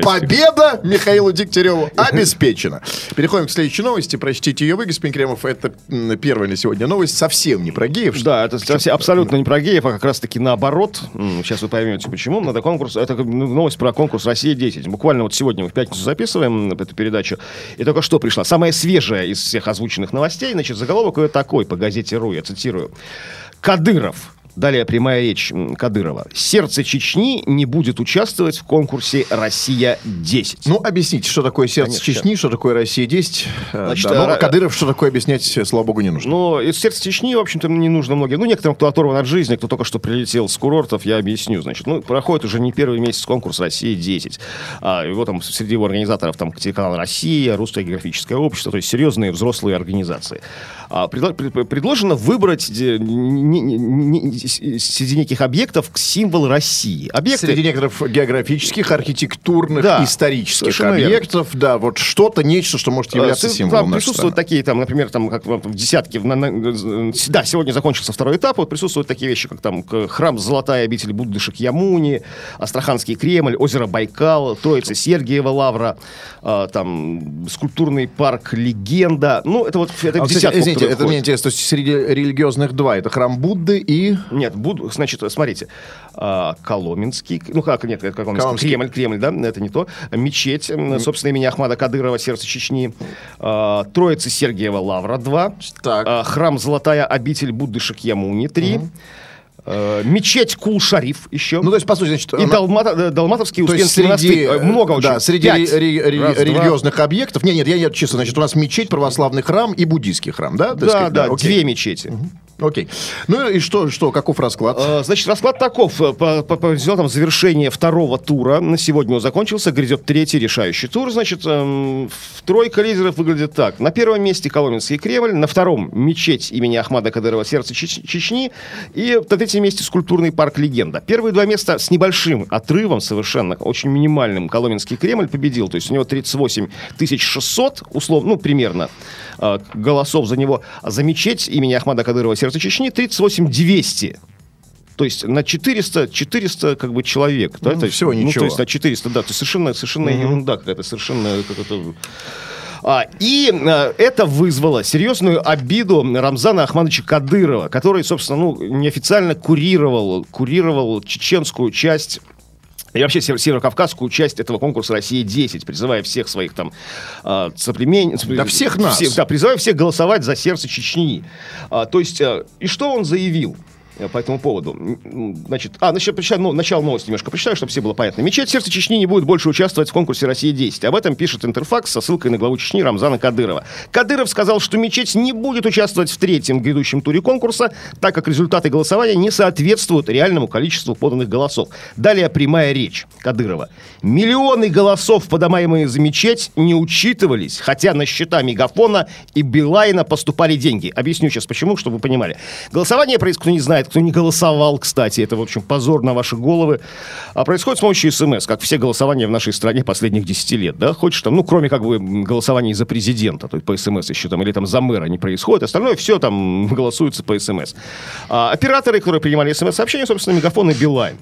Победа Михаилу Дегтяреву обеспечена. Переходим к следующей новости. Прочтите ее вы, господин Кремов. Это первая на сегодня новость. Совсем не про геев. Да, это совсем- абсолютно не про геев, а как раз-таки наоборот. Сейчас вы поймете, почему. Надо конкурс. Это ну, новость про конкурс «Россия-10». Буквально вот сегодня мы в пятницу записываем эту передачу. И только что пришла. Самая свежая из всех озвученных новостей. Значит, заголовок ее такой по газете «Ру», я цитирую. «Кадыров». Далее прямая речь Кадырова. «Сердце Чечни не будет участвовать в конкурсе «Россия-10». Ну, объясните, что такое сердце Конечно. Чечни, что такое Россия-10. Э, Значит, да, ну, э, а Кадыров, что такое объяснять, э, слава богу, не нужно. Но из сердца Чечни, в общем-то, не нужно многим. Ну, некоторым, кто оторван от жизни, кто только что прилетел с курортов, я объясню. Значит, ну, проходит уже не первый месяц конкурс «Россия-10». А, его там, среди его организаторов, там, телеканал «Россия», «Русское географическое общество», то есть серьезные взрослые организации. А, предло- пред- предложено выбрать де- не- не- не- с- среди неких объектов символ России. Объекты... Среди некоторых географических, архитектурных, Да, исторических совершенно верно. объектов, да, вот что-то, нечто, что может являться Э, с- символом Там присутствуют страны. такие, там, например, там, как в десятке, в- на- на- да, сегодня закончился второй этап, вот присутствуют такие вещи, как там храм Золотая обитель Будды Шакьямуни, Астраханский Кремль, озеро Байкал, Троица Сергиева Лавра, э, там, скульптурный парк Легенда, ну, это вот это А, кстати, десятку, извините, которые это мне интересно, то есть среди религиозных два, это храм Будды и... Нет, буду, значит, смотрите, а, Коломенский, ну как, нет, Коломенский. Кремль, Кремль, да, это не то, мечеть, собственно, имени Ахмада Кадырова, сердце Чечни, а, Троица Сергиева Лавра 2, Так. а, храм Золотая обитель Будды Шакьямуни 3, а, мечеть Кул-Шариф еще, Ну, то есть, по сути, значит... и она- Далмата- э, Далматовский Успенский среди, монастырь, Э, много очень, да, среди ре- ре- ре- Раз, два. религиозных объектов. Нет, нет, я нет, честно, значит, у нас мечеть, православный храм и буддийский храм, да? Да, сказать? да, окей. две мечети. Окей. Ну и что, что, каков расклад? Э, Значит, расклад таков. Э, По, по, по результатам завершения второго тура на сегодня он закончился. Грядет третий решающий тур. Значит, эм, тройка лидеров выглядит так. На первом месте Коломенский Кремль. На втором мечеть имени Ахмада Кадырова «Сердце Чеч- Чечни». И на третьем месте скульптурный парк «Легенда». Первые два места с небольшим отрывом совершенно, очень минимальным. Коломенский Кремль победил. То есть у него 38 600, условно, ну, примерно, э, голосов за него. А за мечеть имени Ахмада Кадырова «Сердце Чечни» 38 200. То есть на 400, 400 как бы человек. да, Ну, то есть, всего Ну, ничего. то есть на 400, да. То есть совершенно, совершенно ерунда какая-то, совершенно какая-то... А, и э, это вызвало серьезную обиду Рамзана Ахмадовича Кадырова, который, собственно, ну, неофициально курировал, курировал чеченскую часть и вообще северо- северокавказскую часть этого конкурса «Россия-10», призывая всех своих там э, соплемен... Да всех нас. да, призывая всех голосовать за сердце Чечни. А, то есть, э, и что он заявил? Э, по этому поводу. Значит, а, начало, прочитаю, ну, начало новости немножко прочитаю, чтобы все было понятно. Мечеть сердца Чечни не будет больше участвовать в конкурсе «Россия-10». Об этом пишет Интерфакс со ссылкой на главу Чечни Рамзана Кадырова. Кадыров сказал, что мечеть не будет участвовать в третьем грядущем туре конкурса, так как результаты голосования не соответствуют реальному количеству поданных голосов. Далее прямая речь Кадырова. Миллионы голосов, подаваемые за мечеть, не учитывались, хотя на счета Мегафона и Билайна поступали деньги. Объясню сейчас почему, чтобы вы понимали. Голосование происходит, не знает, знает, кто не голосовал, кстати. Это, в общем, позор на ваши головы. А происходит с помощью СМС, как все голосования в нашей стране последних 10 лет. Да? Хочешь там, ну, кроме как бы голосований за президента, то есть по СМС еще там, или там за мэра не происходит. Остальное все там голосуется по СМС. А, операторы, которые принимали СМС-сообщения, собственно, Мегафон и Билайн.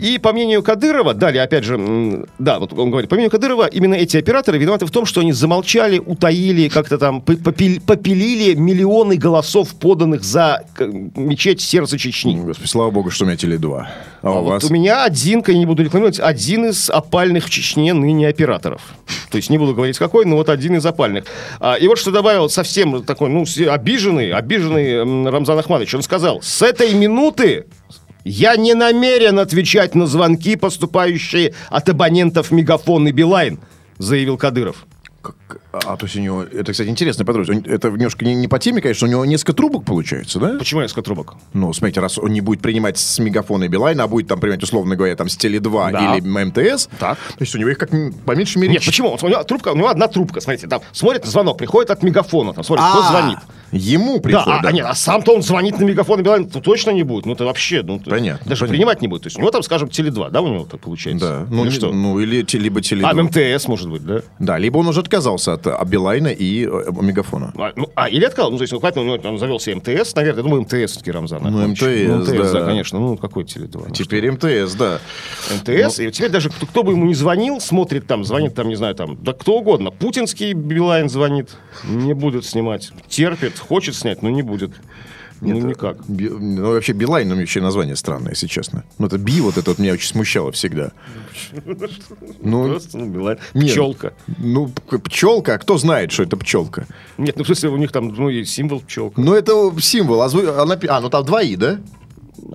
И по мнению Кадырова, далее, опять же, да, вот он говорит, по мнению Кадырова, именно эти операторы виноваты в том, что они замолчали, утаили, как-то там попилили миллионы голосов, поданных за мечеть сердца Чечни. Господи, слава богу, что у меня Теле2. А, А у вот вас? у меня один, я не буду рекламировать, один из опальных в Чечне ныне операторов. То есть не буду говорить какой, но вот один из опальных. А, и вот что добавил совсем такой, ну, обиженный, обиженный Рамзан Ахмадович. Он сказал, с этой минуты я не намерен отвечать на звонки, поступающие от абонентов Мегафон и Билайн, заявил Кадыров. Как- А, то есть у него... Это, кстати, интересная подробность. Это немножко не, не по теме, конечно, у него несколько трубок получается, да? Почему несколько трубок? Ну, смотрите, раз он не будет принимать с Мегафона и Билайна, а будет там принимать, условно говоря, там с Теле2 Да. или МТС, Так. то есть у него их как по меньшей мере... Нет, почему? У него, трубка, у него одна трубка, смотрите, там смотрит звонок, приходит от Мегафона, там смотрит, кто А, звонит. Ему Да, приходит. а, а нет, а сам-то он звонит на мегафон и Билайн, то точно не будет. Ну, это вообще, ну, Понятно, даже понятно. принимать не будет. То есть у него там, скажем, Теле2, да, у него так получается? Да. Ну, Или что? ну, или либо Теле2. А, МТС, может быть, да? Да, либо он уже отказался от а, Билайна и э, Мегафона. А, ну, а, или отказал. Ну, то есть, ну, хватит, у него там завелся МТС, наверное. Думаю, МТС все-таки Рамзан. Ну. МТС, Ну, МТС, да. конечно. Ну, какой Теле2? Ну, Теперь МТС, да. что? МТС. И теперь даже кто, кто бы ему не звонил, смотрит там, звонит там, не знаю, там, да кто угодно. Путинский Билайн звонит, не будет снимать. Терпит, хочет снять, но не будет. Ну, никак. Би- ну, вообще, Билайн, ну, вообще название странное, если честно. Ну, это Би, вот это вот меня очень смущало всегда. Ну, Просто, ну, Билайн. Нет. Пчелка. ну, пчелка, а кто знает, что это пчелка? Нет, ну, в смысле, у них там, ну, и символ пчелка. Ну, это символ. А, зву- а, напи- а, ну там два И, да?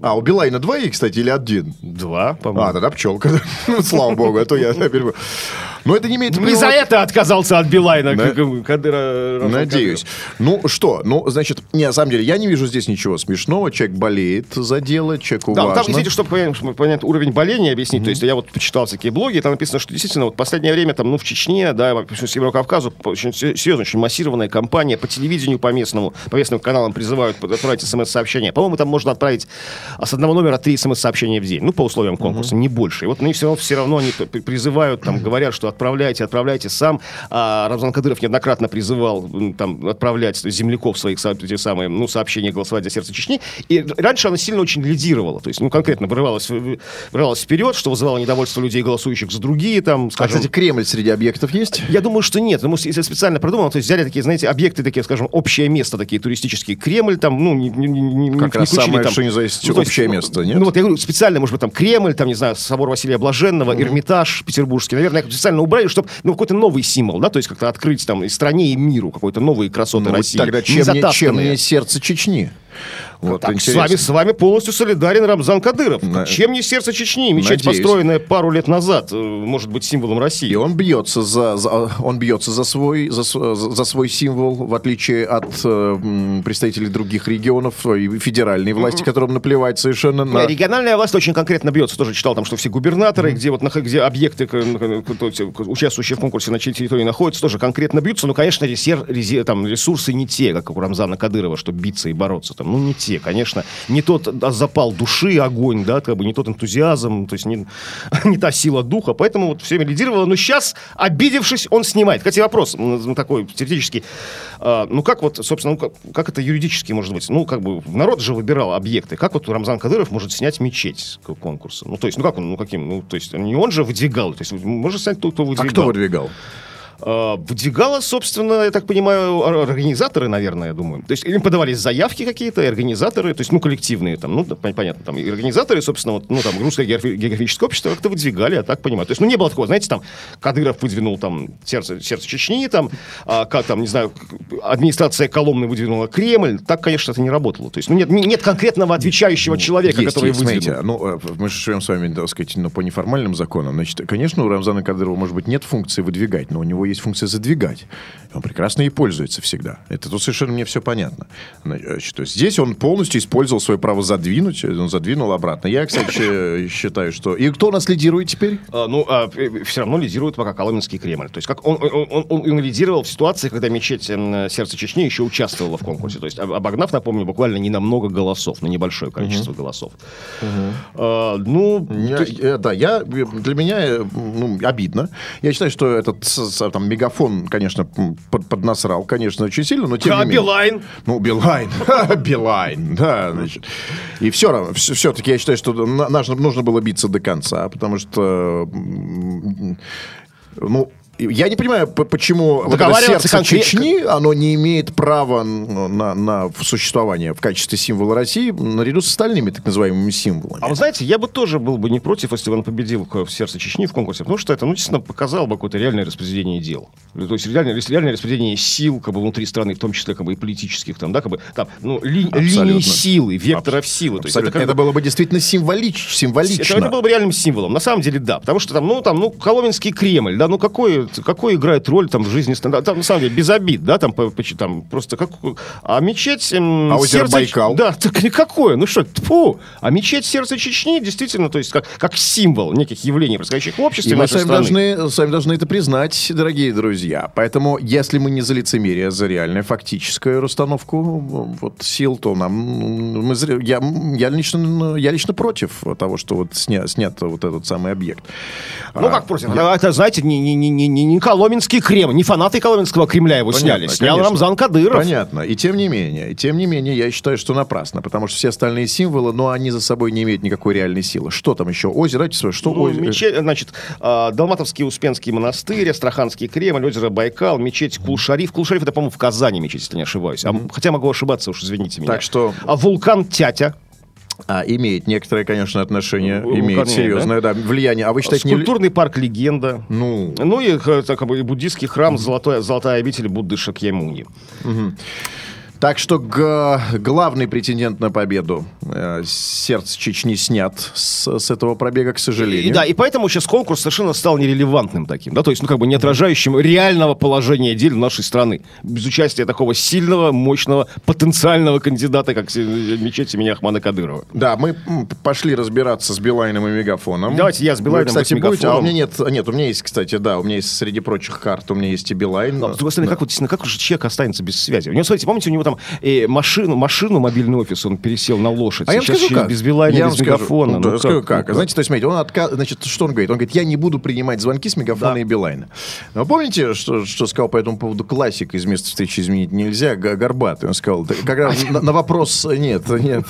А, у Билайна два И, кстати, или один? Два, по-моему. А, тогда пчелка. Ну, слава богу, а то я Но это не имеет... Не за это отказался от Билайна, Кадыра. Надеюсь. Ну что, ну, значит, не, на самом деле, я не вижу здесь ничего смешного. Человек болеет за дело, человеку Да, там, извините, чтобы понять, уровень боления, объяснить. То есть я вот почитал всякие блоги, там написано, что действительно вот последнее время там, ну, в Чечне, да, вообще Северо-Кавказу очень се- серьезно, очень массированная кампания по телевидению, по местному, по местным каналам призывают отправить смс-сообщения. По-моему, там можно отправить а, с одного номера три смс-сообщения в день, ну, по условиям конкурса, не больше. И вот они все равно, все равно они призывают, там, говорят, что отправляйте, отправляйте сам. А Рамзан Кадыров неоднократно призывал там отправлять земляков своих эти самые, ну, сообщения голосовать за сердце Чечни. И раньше она сильно очень лидировала. То есть, ну, конкретно вырывалась, вырывалась вперед, что вызывало недовольство людей, голосующих за другие, там, А, скажем... кстати, Кремль среди объектов есть? Я думаю, что нет. Потому что если специально продумано, то есть взяли такие, знаете, объекты такие, скажем, общее место, такие туристические. Кремль там, ну, не, не, не, Как не раз включили самое, там- что не за есть ну, то есть, общее ну, место, нет? Ну, вот я говорю, специально, может быть, там Кремль, там, не знаю, собор Василия Блаженного, Эрмитаж петербургский, наверное, специально убрали, чтобы, ну, какой-то новый символ, да, то есть как-то открыть там и стране, и миру какой-то новые красоты Ну, России. тогда чем не, чем не сердце Чечни? Вот, Так, с вами, с вами полностью солидарен Рамзан Кадыров. На- Чем не сердце Чечни? Мечеть, Надеюсь. построенная пару лет назад, э, может быть символом России. И он бьется за, за- он бьется за свой за, за свой символ, в отличие от э, представителей других регионов э, и федеральной власти, которым наплевать совершенно на. Не, Региональная власть очень конкретно бьется. Тоже читал там, что все губернаторы, где вот где объекты, к- участвующие в конкурсе на чьей территории находятся, тоже конкретно бьются. Но, конечно, ресер- рези- там, ресурсы не те, как у Рамзана Кадырова, чтобы биться и бороться. Там, ну, не те, конечно. Не тот а, запал души, огонь, да, как бы не тот энтузиазм, то есть не, не та сила духа. Поэтому вот все лидировало. Но сейчас, обидевшись, он снимает. Кстати, вопрос такой теоретический. А, ну, как вот, собственно, ну, как, как это юридически может быть? Ну, как бы народ же выбирал объекты. Как вот Рамзан Кадыров может снять мечеть к конкурсу? Ну, то есть, ну как он, ну каким? Ну, то есть, не он же выдвигал. То есть, может снять тот, кто А выдвигал. кто выдвигал? А, Выдвигала, собственно, я так понимаю, ор- организаторы, наверное, я думаю. То есть им подавались заявки какие-то, и организаторы, то есть, ну, коллективные там, ну, понятно, там, и организаторы, собственно, вот, ну, там, русское географи- географическое общество как-то выдвигали, я так понимаю. То есть, ну, не было такого, знаете, там, Кадыров выдвинул там сердце, сердце Чечни, там, а, как там, не знаю, администрация Коломны выдвинула Кремль. Так, конечно, это не работало. То есть, ну, нет, не- нет конкретного отвечающего человека, Есть, который есть, выдвинул. смотрите, ну, э, мы же живем с вами, так сказать, ну, по неформальным законам. Значит, конечно, у Рамзана Кадырова, может быть, нет функции выдвигать, но у него есть функция задвигать. Он прекрасно ей пользуется всегда. Это тут совершенно мне все понятно. Значит, то есть здесь он полностью использовал свое право задвинуть, он задвинул обратно. Я, кстати, считаю, что... И кто у нас лидирует теперь? А, ну, а, э, все равно лидирует пока Коломенский Кремль. То есть как он, он, он, он, лидировал в ситуации, когда мечеть м, сердца Чечни еще участвовала в конкурсе. То есть об- обогнав, напомню, буквально не на много голосов, на небольшое количество голосов. А, ну, Я- то э, да, я, для меня э, ну, обидно. Я считаю, что этот с- там, мегафон, конечно, под, поднасрал, конечно, очень сильно, но тем А не менее. Билайн? Ну, Билайн. Билайн, да, значит. И все равно, все-таки я считаю, что нужно, было биться до конца, потому что, ну, я не понимаю, почему вот это сердце конкрет- Чечни, оно не имеет права на, на существование в качестве символа России наряду с остальными так называемыми символами. А вы знаете, я бы тоже был бы не против, если бы он победил в сердце Чечни в конкурсе, потому что это, ну, действительно, показало бы какое-то реальное распределение дел. То есть реальное, реальное распределение сил, как бы, внутри страны, в том числе, как бы, и политических, там, да, как бы, там, ну, ли- Абсолютно. линии силы, векторов силы. То есть Абсолютно. как это, бы- было бы действительно символич, символично. Это, это было бы реальным символом. На самом деле, да. Потому что там, ну, там, ну, Коломенский Кремль, да, ну, какой, какой играет роль там в жизни страны? Там, на самом деле, без обид, да, там, по- по- там просто как... А мечеть... эм, А озеро сердце- Байкал? Да, так никакое. Ну что, тьфу. А мечеть сердца Чечни действительно, то есть как, как символ неких явлений, происходящих в обществе И мы сами страны. должны, сами должны это признать, дорогие друзья. Поэтому, если мы не за лицемерие, а за реальную фактическую расстановку вот, сил, то нам... Мы, я, я, лично, я лично против того, что вот сня, снят вот этот самый объект. Ну, А, как против? А Это, знаете, не, не, не, не, не не Коломенский Кремль, не фанаты Коломенского Кремля его Понятно, сняли. Снял конечно. Рамзан Кадыров. Понятно. И тем не менее, и тем не менее, я считаю, что напрасно, потому что все остальные символы, но они за собой не имеют никакой реальной силы. Что там еще? Озеро, что Ну, озеро? мечеть, значит, а, Далматовский Успенский монастырь, Астраханский Кремль, озеро Байкал, мечеть Кулшариф. Кулшариф это, по-моему, в Казани мечеть, если не ошибаюсь. А, хотя могу ошибаться, уж извините меня. Так что- А вулкан Тятя. А, имеет некоторое, конечно, отношение, Ну, имеет конечно, серьезное да? влияние. А вы считаете, не... Скульптурный парк Легенда. Ну, Ну и э, так, и буддийский храм Золотой, Золотая обитель Будды Шакьямуни. Так что главный претендент на победу э, сердце Чечни снят с, с этого пробега, к сожалению. И, да, и поэтому сейчас конкурс совершенно стал нерелевантным таким, да, то есть, ну, как бы не отражающим реального положения дел нашей страны. Без участия такого сильного, мощного, потенциального кандидата, как се- мечеть имени Ахмана Кадырова. Да, мы пошли разбираться с Билайном и Мегафоном. Давайте я с Билайном, Вы, кстати, вы с будете? А у меня нет, нет, у меня есть, кстати, да, у меня есть среди прочих карт, у меня есть и Билайн. Но, с другой стороны, как, вот, как же человек останется без связи? У него, смотрите, помните, у него там э, машину, машину, мобильный офис, он пересел на лошадь. А я Сейчас скажу как. без Билайна, я без скажу. мегафона. Ну, да, Ну, скажу как? как. Ну, Знаете, то есть, смотрите, он отка... значит, что он говорит? Он говорит, я не буду принимать звонки с мегафона и Билайна. Но помните, что, что сказал по этому поводу классик из места встречи изменить нельзя, Горбатый? Он сказал, да, как раз на, на вопрос, нет, нет,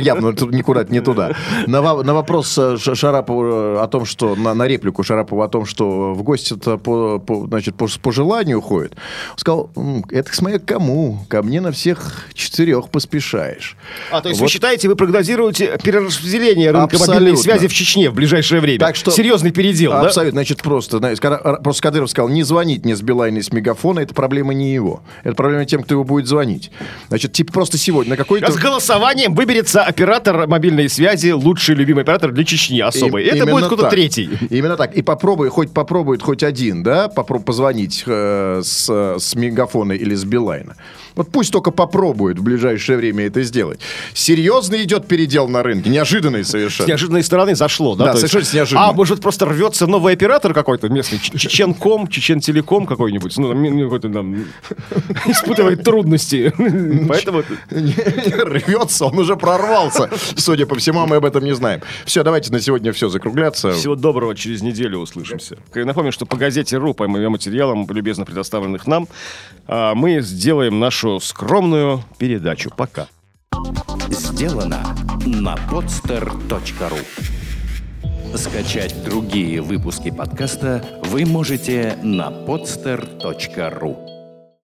явно тут никуда не туда. На, во- на вопрос э, Шарапова о том, что, на, на реплику Шарапова о том, что в гости-то по, по, значит, по, по желанию ходит, он сказал, «М, это смотря кому, ко мне на всех четырех поспешаешь. А, то есть Вот. вы считаете, вы прогнозируете перераспределение рынка Абсолютно. мобильной связи в Чечне в ближайшее время? Так что- Серьезный передел, да? Абсолютно. Значит, просто, знаете, просто Кадыров сказал, не звонить мне с Билайна и с Мегафона, это проблема не его. Это проблема тем, кто его будет звонить. Значит, типа просто сегодня на какой-то... С голосованием выберется оператор мобильной связи, лучший любимый оператор для Чечни особый. И- Это будет кто-то третий. Именно так. И попробуй, хоть попробует хоть один, да, попробуй позвонить э, с, с Мегафона или с Билайна. Вот пусть только попробует в ближайшее время это сделать. Серьезно идет передел на рынке, неожиданный С совершенно. неожиданной стороны зашло, да? Да, То есть- совершенно неожиданно. А может просто рвется новый оператор какой-то местный, Чеченком, Чечен-телеком какой-нибудь, ну, там, ну, какой-то там испытывает трудности. Поэтому... Рвется, он уже прорвался. Судя по всему, мы об этом не знаем. Все, давайте на сегодня все закругляться. Всего доброго, через неделю услышимся. Напомню, что по газете РУ, по моим материалам, любезно предоставленных нам, а, мы сделаем нашу скромную передачу. Пока. Сделано на podster.ru Скачать другие выпуски подкаста вы можете на podster.ru